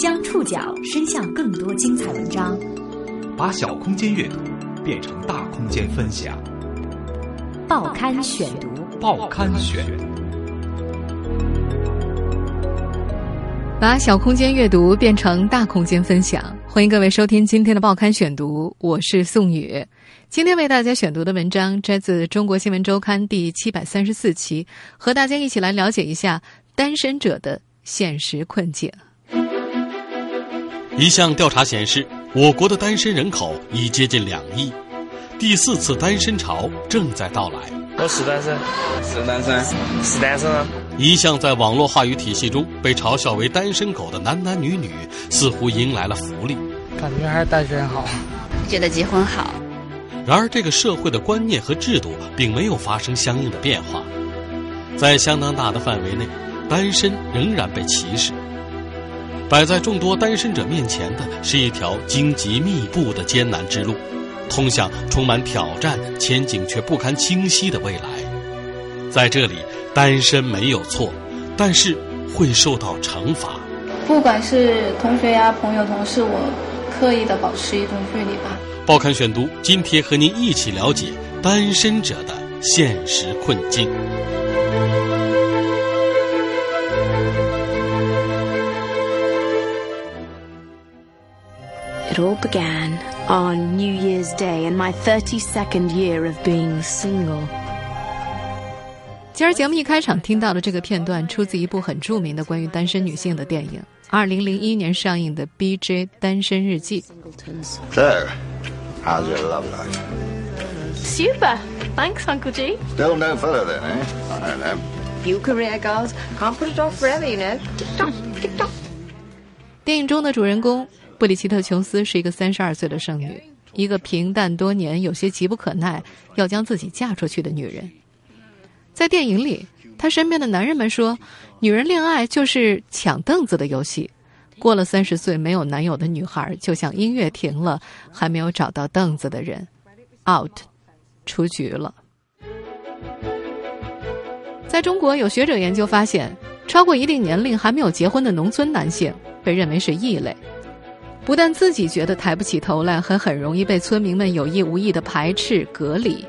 将触角伸向更多精彩文章，把小空间阅读变成大空间分享。报刊选读，报刊选，把小空间阅读变成大空间分享。欢迎各位收听今天的报刊选读，我是宋宇。今天为大家选读的文章摘自《中国新闻周刊》第七百三十四期，和大家一起来了解一下单身者的现实困境。一项调查显示，我国的单身人口已接近两亿，第四次单身潮正在到来。我是单身，是单身，是单身啊！一向在网络话语体系中被嘲笑为“单身狗”的男男女女，似乎迎来了福利。感觉还是单身好，觉得结婚好。然而，这个社会的观念和制度并没有发生相应的变化，在相当大的范围内，单身仍然被歧视。摆在众多单身者面前的是一条荆棘密布的艰难之路，通向充满挑战、前景却不堪清晰的未来。在这里，单身没有错，但是会受到惩罚。不管是同学呀、朋友、同事，我刻意的保持一种距离吧。报刊选读，今天和您一起了解单身者的现实困境。It all began on New Year's Day in my 32nd year of being single. 今儿节目一开场听到的这个片段，出自一部很着名的关于单身女性的电影，二零零一年上映的《B.J. 单身日记》。 So, how's your love life? Super. Thanks, Uncle G. Still no fellow then, eh? I don't know. Few career girls can't put it off forever, you know. Tick tock, tick tock. 电影中的主人公 布里奇特·琼斯是一个三十二岁的剩女，一个平淡多年、有些急不可耐要将自己嫁出去的女人。在电影里，她身边的男人们说，女人恋爱就是抢凳子的游戏。过了三十岁没有男友的女孩，就像音乐停了，还没有找到凳子的人，out，出局了。在中国，有学者研究发现，超过一定年龄还没有结婚的农村男性被认为是异类，不但自己觉得抬不起头来，还很容易被村民们有意无意的排斥隔离。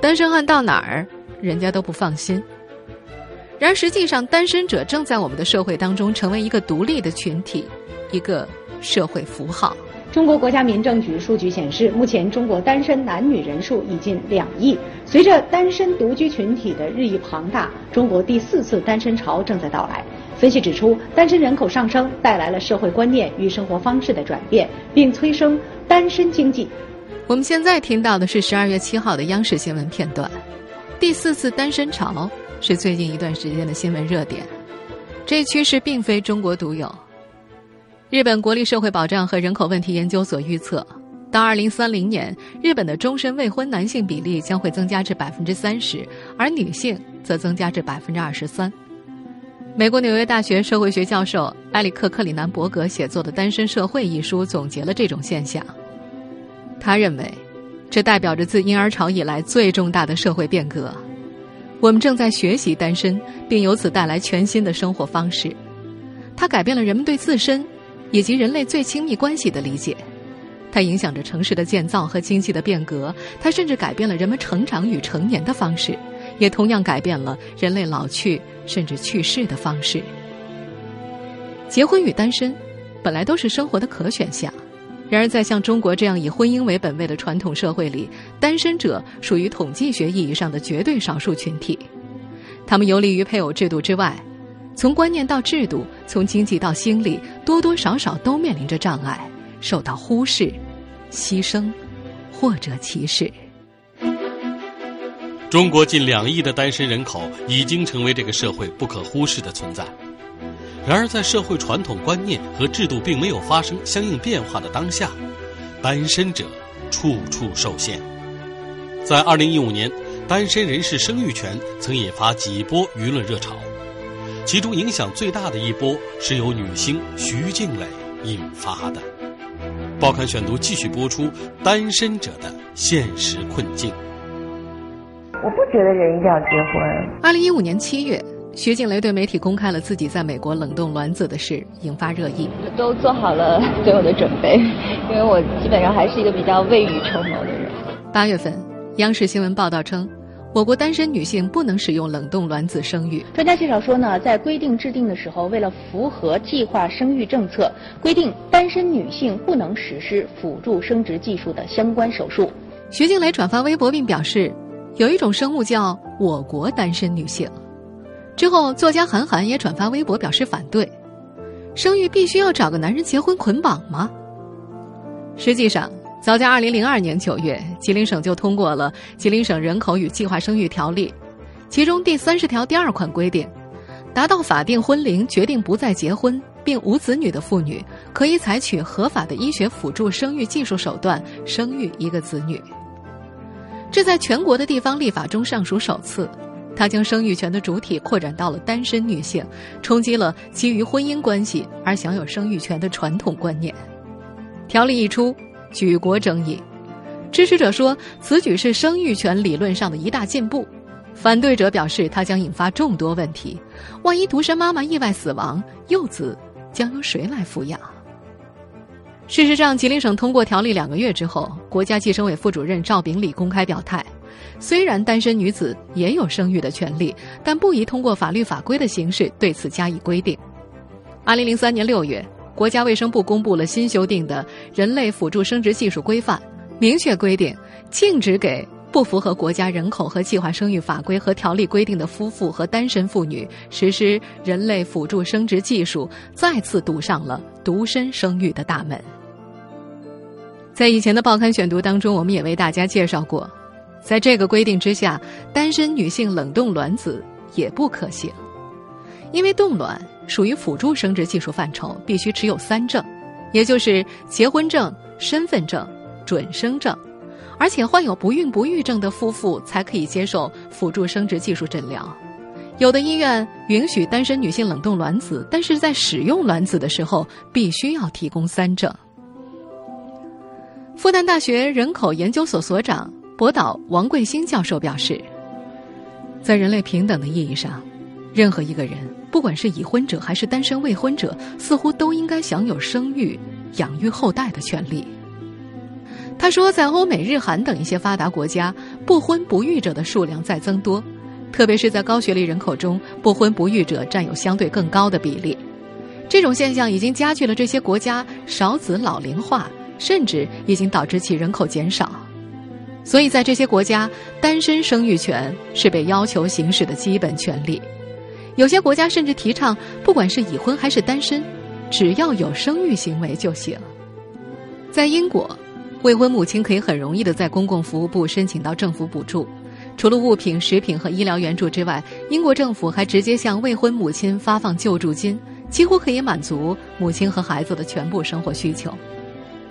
单身汉到哪儿，人家都不放心。然而，实际上，单身者正在我们的社会当中成为一个独立的群体，一个社会符号。中国国家民政局数据显示，目前中国单身男女人数已近两亿。随着单身独居群体的日益庞大，中国第四次单身潮正在到来。分析指出，单身人口上升带来了社会观念与生活方式的转变，并催生单身经济。我们现在听到的是十二月七号的央视新闻片段。第四次单身潮是最近一段时间的新闻热点，这趋势并非中国独有。日本国立社会保障和人口问题研究所预测，到二零三零年，日本的终身未婚男性比例将会增加至百分之三十，而女性则增加至百分之二十三。美国纽约大学社会学教授埃里克·克里南伯格写作的《单身社会》一书总结了这种现象。他认为，这代表着自婴儿潮以来最重大的社会变革。我们正在学习单身，并由此带来全新的生活方式。它改变了人们对自身以及人类最亲密关系的理解。它影响着城市的建造和经济的变革。它甚至改变了人们成长与成年的方式，也同样改变了人类老去甚至去世的方式。结婚与单身本来都是生活的可选项。然而，在像中国这样以婚姻为本位的传统社会里，单身者属于统计学意义上的绝对少数群体。他们游离于配偶制度之外，从观念到制度，从经济到心理，多多少少都面临着障碍，受到忽视、牺牲或者歧视。中国近两亿的单身人口已经成为这个社会不可忽视的存在。然而，在社会传统观念和制度并没有发生相应变化的当下，单身者处处受限。在二零一五年，单身人士生育权曾引发几波舆论热潮，其中影响最大的一波是由女星徐静蕾引发的。报刊选读继续播出单身者的现实困境。我不觉得人一定要结婚。二零一五年七月。徐静蕾对媒体公开了自己在美国冷冻卵子的事，引发热议。都做好了所有的准备，因为我基本上还是一个比较未雨绸缪的人。八月份，央视新闻报道称。我国单身女性不能使用冷冻卵子生育。专家介绍说呢，在规定制定的时候，为了符合计划生育政策，规定单身女性不能实施辅助生殖技术的相关手术。徐静蕾转发微博并表示，有一种生物叫“我国单身女性”。之后，作家韩寒也转发微博表示反对：生育必须要找个男人结婚捆绑吗？实际上。早在二零零二年九月，吉林省就通过了《吉林省人口与计划生育条例》，其中第三十条第二款规定，达到法定婚龄、决定不再结婚并无子女的妇女，可以采取合法的医学辅助生育技术手段生育一个子女。这在全国的地方立法中尚属首次，它将生育权的主体扩展到了单身女性，冲击了基于婚姻关系而享有生育权的传统观念。条例一出。举国争议，支持者说此举是生育权理论上的一大进步，反对者表示它将引发众多问题。万一独生妈妈意外死亡，幼子将由谁来抚养？事实上，吉林省通过条例两个月之后，国家计生委副主任赵炳礼公开表态：虽然单身女子也有生育的权利，但不宜通过法律法规的形式对此加以规定。二零零三年六月。国家卫生部公布了新修订的《人类辅助生殖技术规范》，明确规定禁止给不符合国家人口和计划生育法规和条例规定的夫妇和单身妇女实施人类辅助生殖技术，再次堵上了独身生育的大门。在以前的报刊选读当中，我们也为大家介绍过，在这个规定之下，单身女性冷冻卵子也不可行，因为冻卵。属于辅助生殖技术范畴，必须持有三证，也就是结婚证、身份证、准生证，而且患有不孕不育症的夫妇才可以接受辅助生殖技术诊疗。有的医院允许单身女性冷冻卵子，但是在使用卵子的时候必须要提供三证。复旦大学人口研究所所长博导王贵兴教授表示，在人类平等的意义上，任何一个人。不管是已婚者还是单身未婚者，似乎都应该享有生育、养育后代的权利。他说，在欧美、日韩等一些发达国家，不婚不育者的数量在增多，特别是在高学历人口中，不婚不育者占有相对更高的比例。这种现象已经加剧了这些国家少子老龄化，甚至已经导致其人口减少。所以在这些国家，单身生育权是被要求行使的基本权利。有些国家甚至提倡，不管是已婚还是单身，只要有生育行为就行。在英国，未婚母亲可以很容易的在公共服务部申请到政府补助，除了物品、食品和医疗援助之外，英国政府还直接向未婚母亲发放救助金，几乎可以满足母亲和孩子的全部生活需求。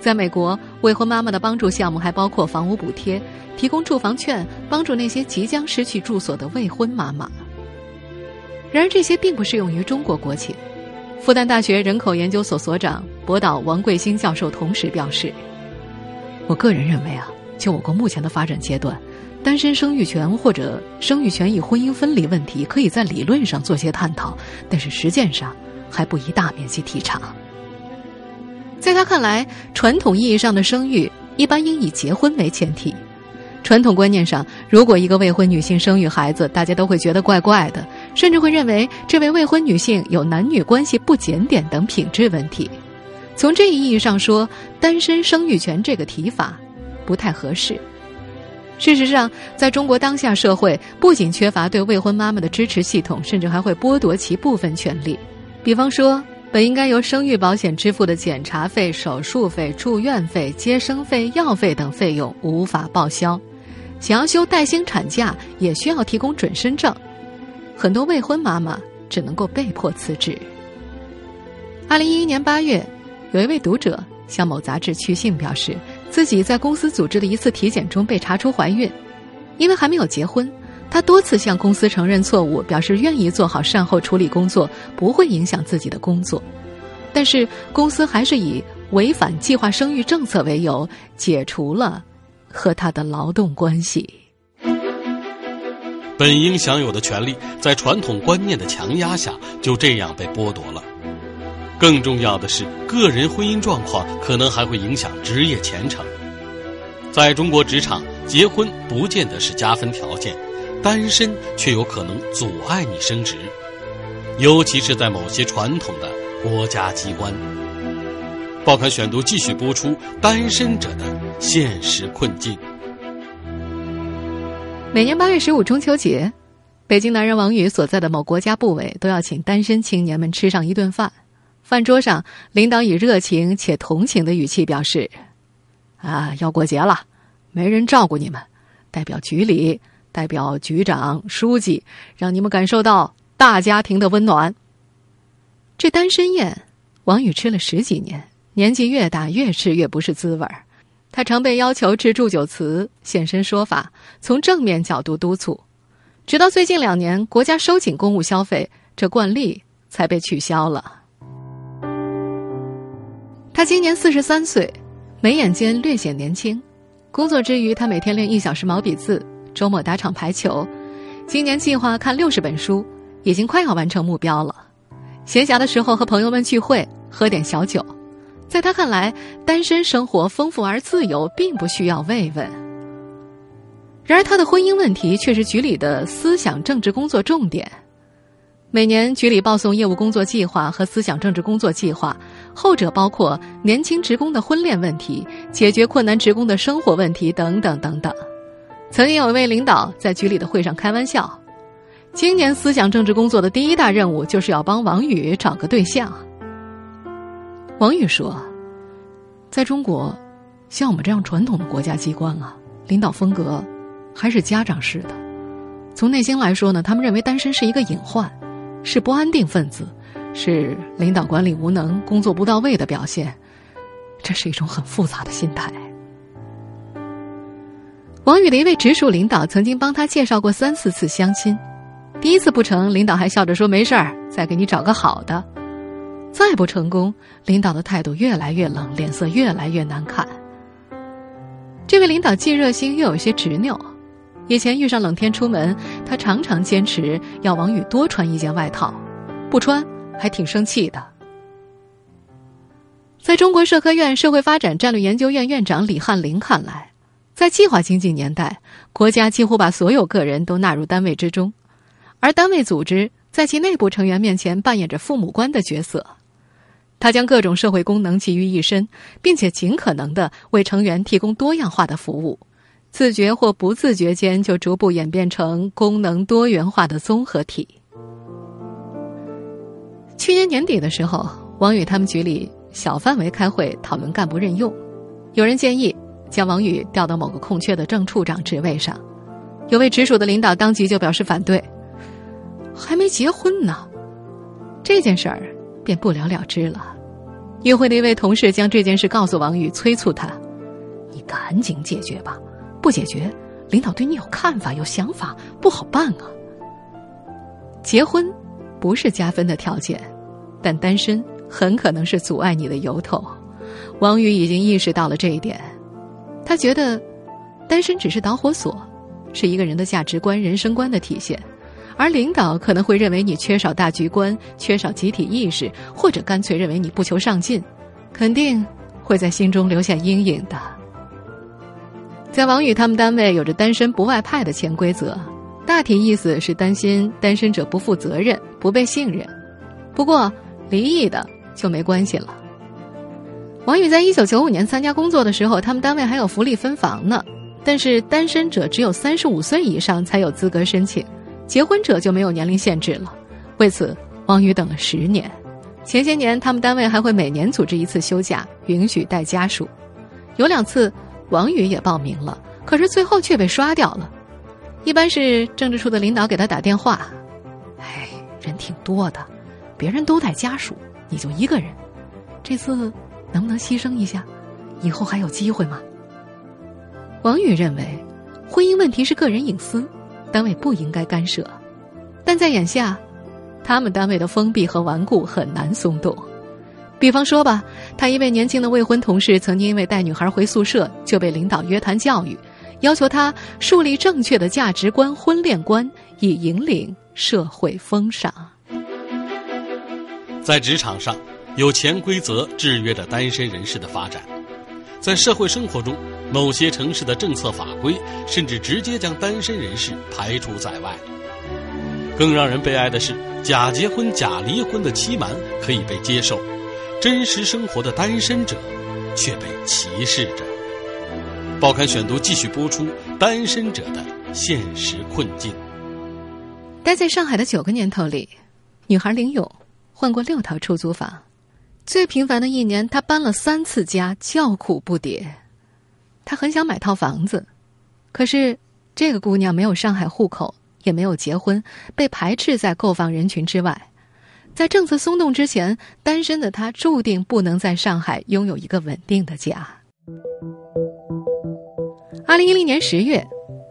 在美国，未婚妈妈的帮助项目还包括房屋补贴、提供住房券，帮助那些即将失去住所的未婚妈妈。然而，这些并不适用于中国国情。复旦大学人口研究所所长博导王贵新教授同时表示：“我个人认为啊，就我国目前的发展阶段，单身生育权或者生育权与婚姻分离问题，可以在理论上做些探讨，但是实践上还不宜大面积提倡。”在他看来，传统意义上的生育一般应以结婚为前提。传统观念上，如果一个未婚女性生育孩子，大家都会觉得怪怪的，甚至会认为这位未婚女性有男女关系不检点等品质问题。从这一意义上说，单身生育权这个提法不太合适。事实上，在中国当下社会，不仅缺乏对未婚妈妈的支持系统，甚至还会剥夺其部分权利。比方说，本应该由生育保险支付的检查费、手术费、住院费、接生费、药费等费用无法报销。想要休带薪产假，也需要提供准生证，很多未婚妈妈只能够被迫辞职。二零一一年八月，有一位读者向某杂志去信，表示自己在公司组织的一次体检中被查出怀孕，因为还没有结婚，他多次向公司承认错误，表示愿意做好善后处理工作，不会影响自己的工作，但是公司还是以违反计划生育政策为由解除了。和他的劳动关系。本应享有的权利，在传统观念的强压下，就这样被剥夺了。更重要的是，个人婚姻状况可能还会影响职业前程。在中国职场，结婚不见得是加分条件，单身却有可能阻碍你升职，尤其是在某些传统的国家机关。报刊选读继续播出单身者的现实困境。每年八月十五中秋节，北京男人王宇所在的某国家部委都要请单身青年们吃上一顿饭。饭桌上，领导以热情且同情的语气表示：“啊，要过节了，没人照顾你们，代表局里，代表局长、书记，让你们感受到大家庭的温暖。”这单身宴，王宇吃了十几年，年纪越大，越吃越不是滋味儿。他常被要求致祝酒词、现身说法，从正面角度督促，直到最近两年国家收紧公务消费，这惯例才被取消了。他今年四十三岁，眉眼间略显年轻。工作之余，他每天练一小时毛笔字，周末打场排球。今年计划看六十本书，已经快要完成目标了。闲暇的时候和朋友们聚会，喝点小酒。在他看来，单身生活丰富而自由，并不需要慰问。然而，他的婚姻问题却是局里的思想政治工作重点。每年局里报送业务工作计划和思想政治工作计划，后者包括年轻职工的婚恋问题、解决困难职工的生活问题等等等等。曾经有一位领导在局里的会上开玩笑：“今年思想政治工作的第一大任务就是要帮王宇找个对象。”王宇说：“在中国，像我们这样传统的国家机关啊，领导风格还是家长式的。从内心来说呢，他们认为单身是一个隐患，是不安定分子，是领导管理无能、工作不到位的表现。这是一种很复杂的心态。”王宇的一位直属领导曾经帮他介绍过三四次相亲，第一次不成，领导还笑着说：“没事儿，再给你找个好的。”再不成功，领导的态度越来越冷，脸色越来越难看。这位领导既热心又有些执拗。以前遇上冷天出门，他常常坚持要王宇多穿一件外套，不穿还挺生气的。在中国社科院社会发展战略研究院院长李汉林看来，在计划经济年代，国家几乎把所有个人都纳入单位之中，而单位组织在其内部成员面前扮演着父母官的角色。他将各种社会功能集于一身，并且尽可能的为成员提供多样化的服务，自觉或不自觉间就逐步演变成功能多元化的综合体。去年年底的时候，王宇他们局里小范围开会讨论干部任用，有人建议将王宇调到某个空缺的正处长职位上，有位直属的领导当即就表示反对，还没结婚呢，这件事儿。便不了了之了。与会的一位同事将这件事告诉王宇，催促他：“你赶紧解决吧，不解决，领导对你有看法、有想法，不好办啊。”结婚不是加分的条件，但单身很可能是阻碍你的由头。王宇已经意识到了这一点，他觉得单身只是导火索，是一个人的价值观、人生观的体现。而领导可能会认为你缺少大局观，缺少集体意识，或者干脆认为你不求上进，肯定会在心中留下阴影的。在王宇他们单位有着单身不外派的潜规则，大体意思是担心单身者不负责任、不被信任。不过离异的就没关系了。王宇在一九九五年参加工作的时候，他们单位还有福利分房呢，但是单身者只有三十五岁以上才有资格申请。结婚者就没有年龄限制了，为此王宇等了十年。前些年，他们单位还会每年组织一次休假，允许带家属。有两次，王宇也报名了，可是最后却被刷掉了。一般是政治处的领导给他打电话：“哎，人挺多的，别人都带家属，你就一个人，这次能不能牺牲一下？以后还有机会吗？”王宇认为，婚姻问题是个人隐私。单位不应该干涉，但在眼下，他们单位的封闭和顽固很难松动。比方说吧，他一位年轻的未婚同事曾经因为带女孩回宿舍，就被领导约谈教育，要求他树立正确的价值观、婚恋观，以引领社会风尚。在职场上，有潜规则制约着单身人士的发展；在社会生活中，某些城市的政策法规甚至直接将单身人士排除在外。更让人悲哀的是，假结婚、假离婚的欺瞒可以被接受，真实生活的单身者却被歧视着。报刊选读继续播出：单身者的现实困境。待在上海的九个年头里，女孩林勇换过六套出租房，最频繁的一年，他搬了三次家，叫苦不迭。他很想买套房子，可是这个姑娘没有上海户口，也没有结婚，被排斥在购房人群之外。在政策松动之前，单身的她注定不能在上海拥有一个稳定的家。二零一零年十月，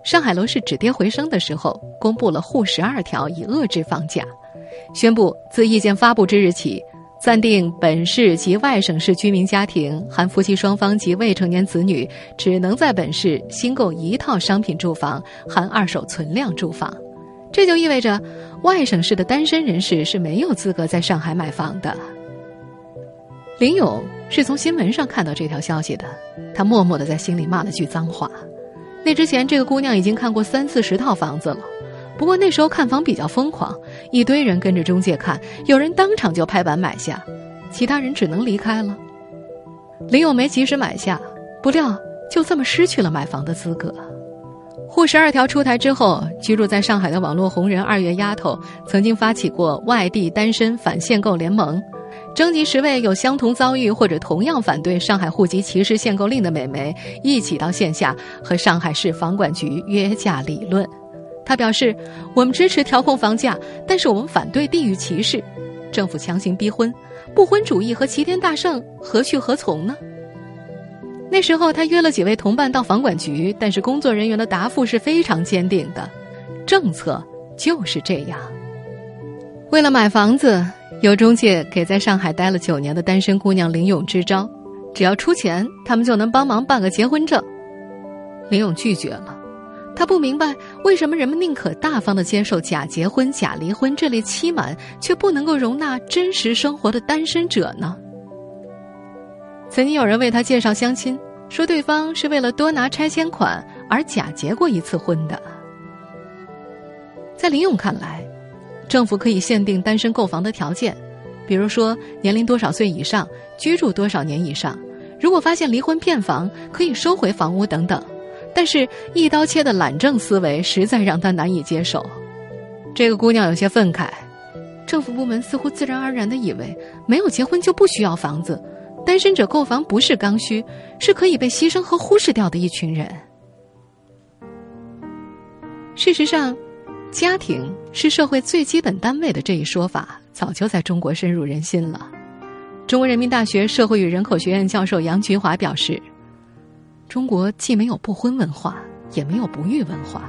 上海楼市止跌回升的时候，公布了沪十二条以遏制房价，宣布自意见发布之日起，暂定本市及外省市居民家庭（含夫妻双方及未成年子女）只能在本市新购一套商品住房（含二手存量住房）。这就意味着，外省市的单身人士是没有资格在上海买房的。林勇是从新闻上看到这条消息的，他默默的在心里骂了句脏话。那之前，这个姑娘已经看过三四十套房子了，不过那时候看房比较疯狂，一堆人跟着中介看，有人当场就拍板买下，其他人只能离开了。林咏梅及时买下，不料就这么失去了买房的资格。沪十二条出台之后，居住在上海的网络红人二月丫头曾经发起过外地单身反限购联盟。征集十位有相同遭遇或者同样反对上海户籍歧视限购令的美眉，一起到线下和上海市房管局约架理论。他表示：“我们支持调控房价，但是我们反对地域歧视。政府强行逼婚，不婚主义和齐天大圣何去何从呢？”那时候，他约了几位同伴到房管局，但是工作人员的答复是非常坚定的：政策就是这样。为了买房子。有中介给在上海待了九年的单身姑娘林勇支招，只要出钱，他们就能帮忙办个结婚证。林勇拒绝了，他不明白为什么人们宁可大方的接受假结婚、假离婚这类欺瞒，却不能够容纳真实生活的单身者呢？曾经有人为他介绍相亲，说对方是为了多拿拆迁款而假结过一次婚的。在林勇看来。政府可以限定单身购房的条件，比如说年龄多少岁以上，居住多少年以上。如果发现离婚骗房，可以收回房屋等等。但是，一刀切的懒政思维实在让他难以接受。这个姑娘有些愤慨：政府部门似乎自然而然的以为，没有结婚就不需要房子，单身者购房不是刚需，是可以被牺牲和忽视掉的一群人。事实上。家庭是社会最基本单位的这一说法，早就在中国深入人心了。中国人民大学社会与人口学院教授杨菊华表示：“中国既没有不婚文化，也没有不育文化，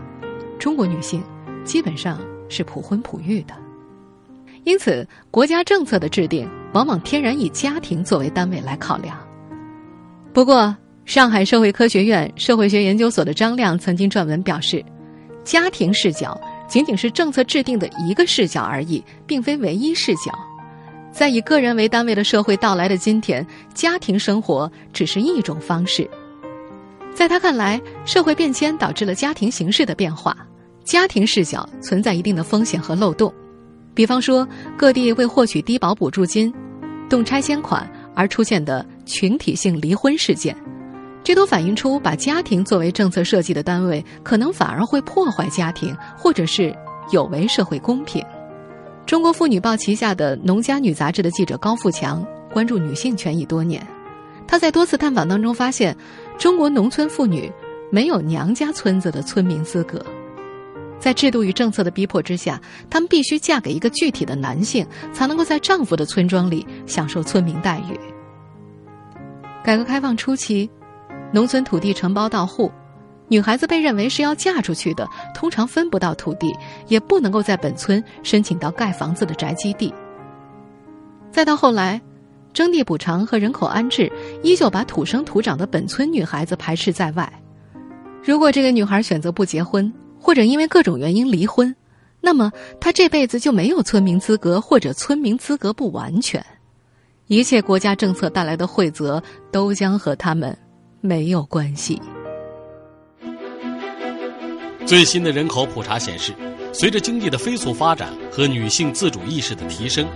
中国女性基本上是普婚普育的。因此，国家政策的制定往往天然以家庭作为单位来考量。不过，上海社会科学院社会学研究所的张亮曾经撰文表示：家庭视角。”仅仅是政策制定的一个视角而已，并非唯一视角。在以个人为单位的社会到来的今天，家庭生活只是一种方式。在他看来，社会变迁导致了家庭形式的变化，家庭视角存在一定的风险和漏洞。比方说，各地为获取低保补助金、动拆迁款而出现的群体性离婚事件。这都反映出，把家庭作为政策设计的单位，可能反而会破坏家庭，或者是有违社会公平。中国妇女报旗下的《农家女》杂志的记者高富强关注女性权益多年，他在多次探访当中发现，中国农村妇女没有娘家村子的村民资格，在制度与政策的逼迫之下，她们必须嫁给一个具体的男性，才能够在丈夫的村庄里享受村民待遇。改革开放初期。农村土地承包到户，女孩子被认为是要嫁出去的，通常分不到土地，也不能够在本村申请到盖房子的宅基地。再到后来，征地补偿和人口安置依旧把土生土长的本村女孩子排斥在外。如果这个女孩选择不结婚，或者因为各种原因离婚，那么她这辈子就没有村民资格，或者村民资格不完全。一切国家政策带来的惠泽都将和他们没有关系。最新的人口普查显示，随着经济的飞速发展和女性自主意识的提升，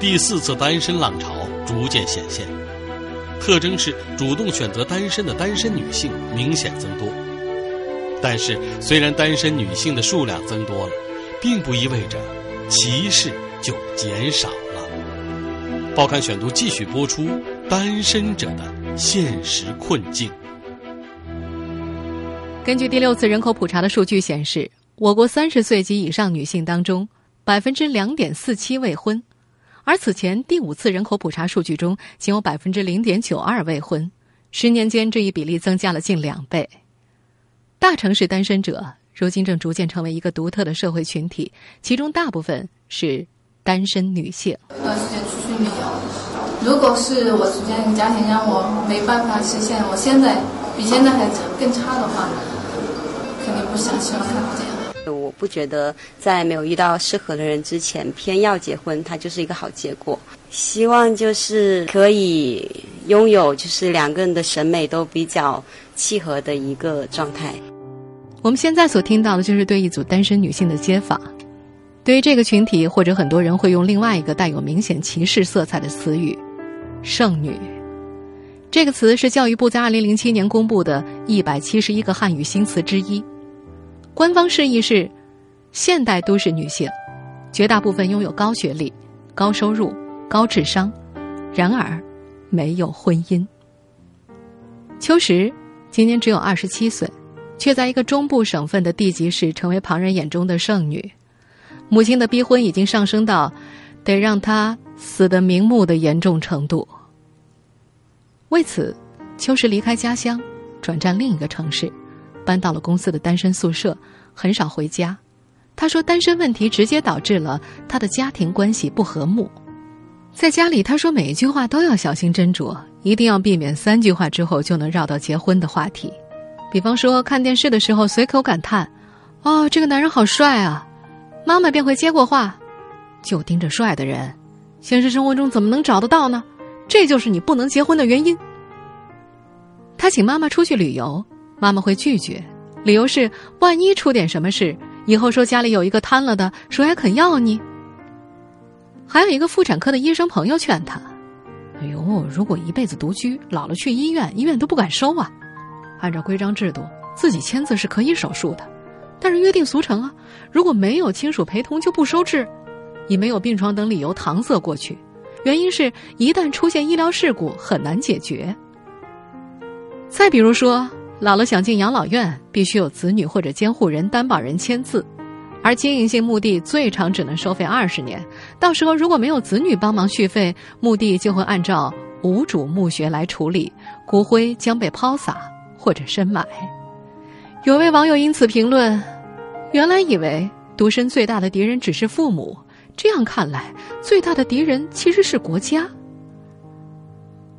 第四次单身浪潮逐渐显现。特征是主动选择单身的单身女性明显增多。但是，虽然单身女性的数量增多了，并不意味着歧视就减少了。报刊选读继续播出：单身者的现实困境。根据第六次人口普查的数据显示，我国三十岁及以上女性当中，百分之两点四七未婚，而此前第五次人口普查数据中，仅有百分之零点九二未婚。十年间，这一比例增加了近两倍。大城市单身者如今正逐渐成为一个独特的社会群体，其中大部分是单身女性。如果是我组建一个家庭，让我没办法实现我现在比现在还更差的话。肯定不想希望看到这样。不觉得在没有遇到适合的人之前，偏要结婚，它就是一个好结果。希望就是可以拥有，就是两个人的审美都比较契合的一个状态。我们现在所听到的就是对一组单身女性的街访。对于这个群体，或者很多人会用另外一个带有明显歧视色彩的词语“剩女”。这个词是教育部在二零零七年公布的一百七十一个汉语新词之一。官方释义是：现代都市女性，绝大部分拥有高学历、高收入、高智商，然而没有婚姻。秋实今年只有二十七岁，却在一个中部省份的地级市成为旁人眼中的剩女。母亲的逼婚已经上升到得让她死得瞑目的严重程度。为此，秋实离开家乡，转战另一个城市。搬到了公司的单身宿舍，很少回家。他说，单身问题直接导致了他的家庭关系不和睦。在家里，他说每一句话都要小心斟酌，一定要避免三句话之后就能绕到结婚的话题。比方说，看电视的时候随口感叹：“哦，这个男人好帅啊！”妈妈便会接过话：“就盯着帅的人，现实生活中怎么能找得到呢？这就是你不能结婚的原因。”他请妈妈出去旅游。妈妈会拒绝，理由是万一出点什么事，以后说家里有一个瘫了的，谁还肯要你？还有一个妇产科的医生朋友劝他：“哎呦，如果一辈子独居，老了去医院，医院都不敢收啊。按照规章制度，自己签字是可以手术的，但是约定俗成啊，如果没有亲属陪同就不收治，以没有病床等理由搪塞过去。原因是一旦出现医疗事故，很难解决。再比如说。”老了想进养老院，必须有子女或者监护人、担保人签字，而经营性墓地最长只能收费二十年。到时候如果没有子女帮忙续费，墓地就会按照无主墓穴来处理，骨灰将被抛洒或者深埋。有位网友因此评论：“原来以为独身最大的敌人只是父母，这样看来，最大的敌人其实是国家。”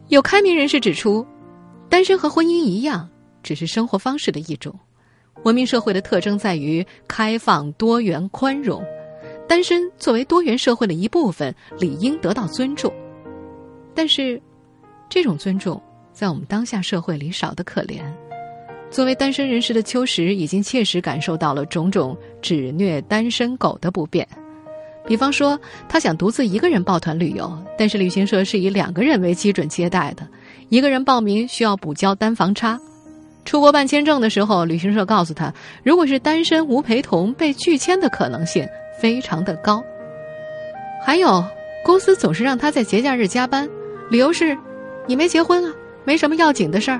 有开明人士指出，单身和婚姻一样。只是生活方式的一种，文明社会的特征在于开放、多元、宽容。单身作为多元社会的一部分，理应得到尊重。但是，这种尊重在我们当下社会里少得可怜。作为单身人士的秋实，已经切实感受到了种种只虐单身狗的不便。比方说，他想独自一个人抱团旅游，但是旅行社是以两个人为基准接待的，一个人报名需要补交单房差。出国办签证的时候，旅行社告诉他，如果是单身无陪同，被拒签的可能性非常的高。还有，公司总是让他在节假日加班，理由是，你没结婚啊，没什么要紧的事儿。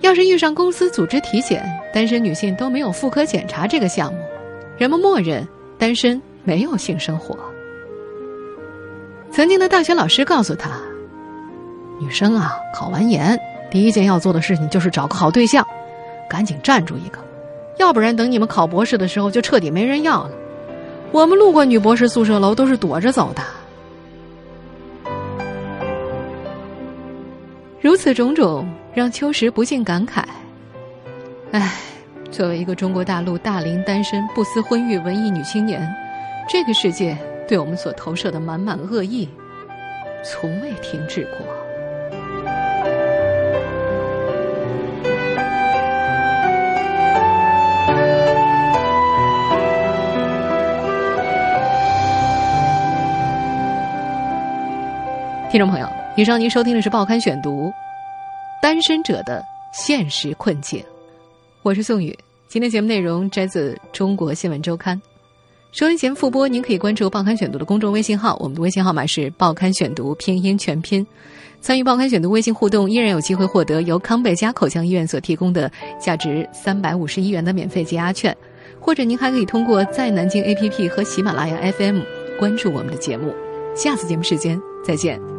要是遇上公司组织体检，单身女性都没有妇科检查这个项目，人们默认单身没有性生活。曾经的大学老师告诉他，女生啊，考完研。第一件要做的事情就是找个好对象，赶紧站住一个，要不然等你们考博士的时候就彻底没人要了。我们路过女博士宿舍楼都是躲着走的。如此种种，让秋实不禁感慨：哎，作为一个中国大陆大龄单身、不思婚育文艺女青年，这个世界对我们所投射的满满恶意，从未停止过。听众朋友，以上您收听的是《报刊选读》，单身者的现实困境。我是宋宇，今天节目内容摘自《中国新闻周刊》。收音前复播，您可以关注《报刊选读》的公众微信号，我们的微信号码是“报刊选读”拼音全拼。参与《报刊选读》微信互动，依然有机会获得由康贝佳口腔医院所提供的价值三百五十一元的免费解压券，或者您还可以通过在南京 APP 和喜马拉雅 FM 关注我们的节目。下次节目时间再见。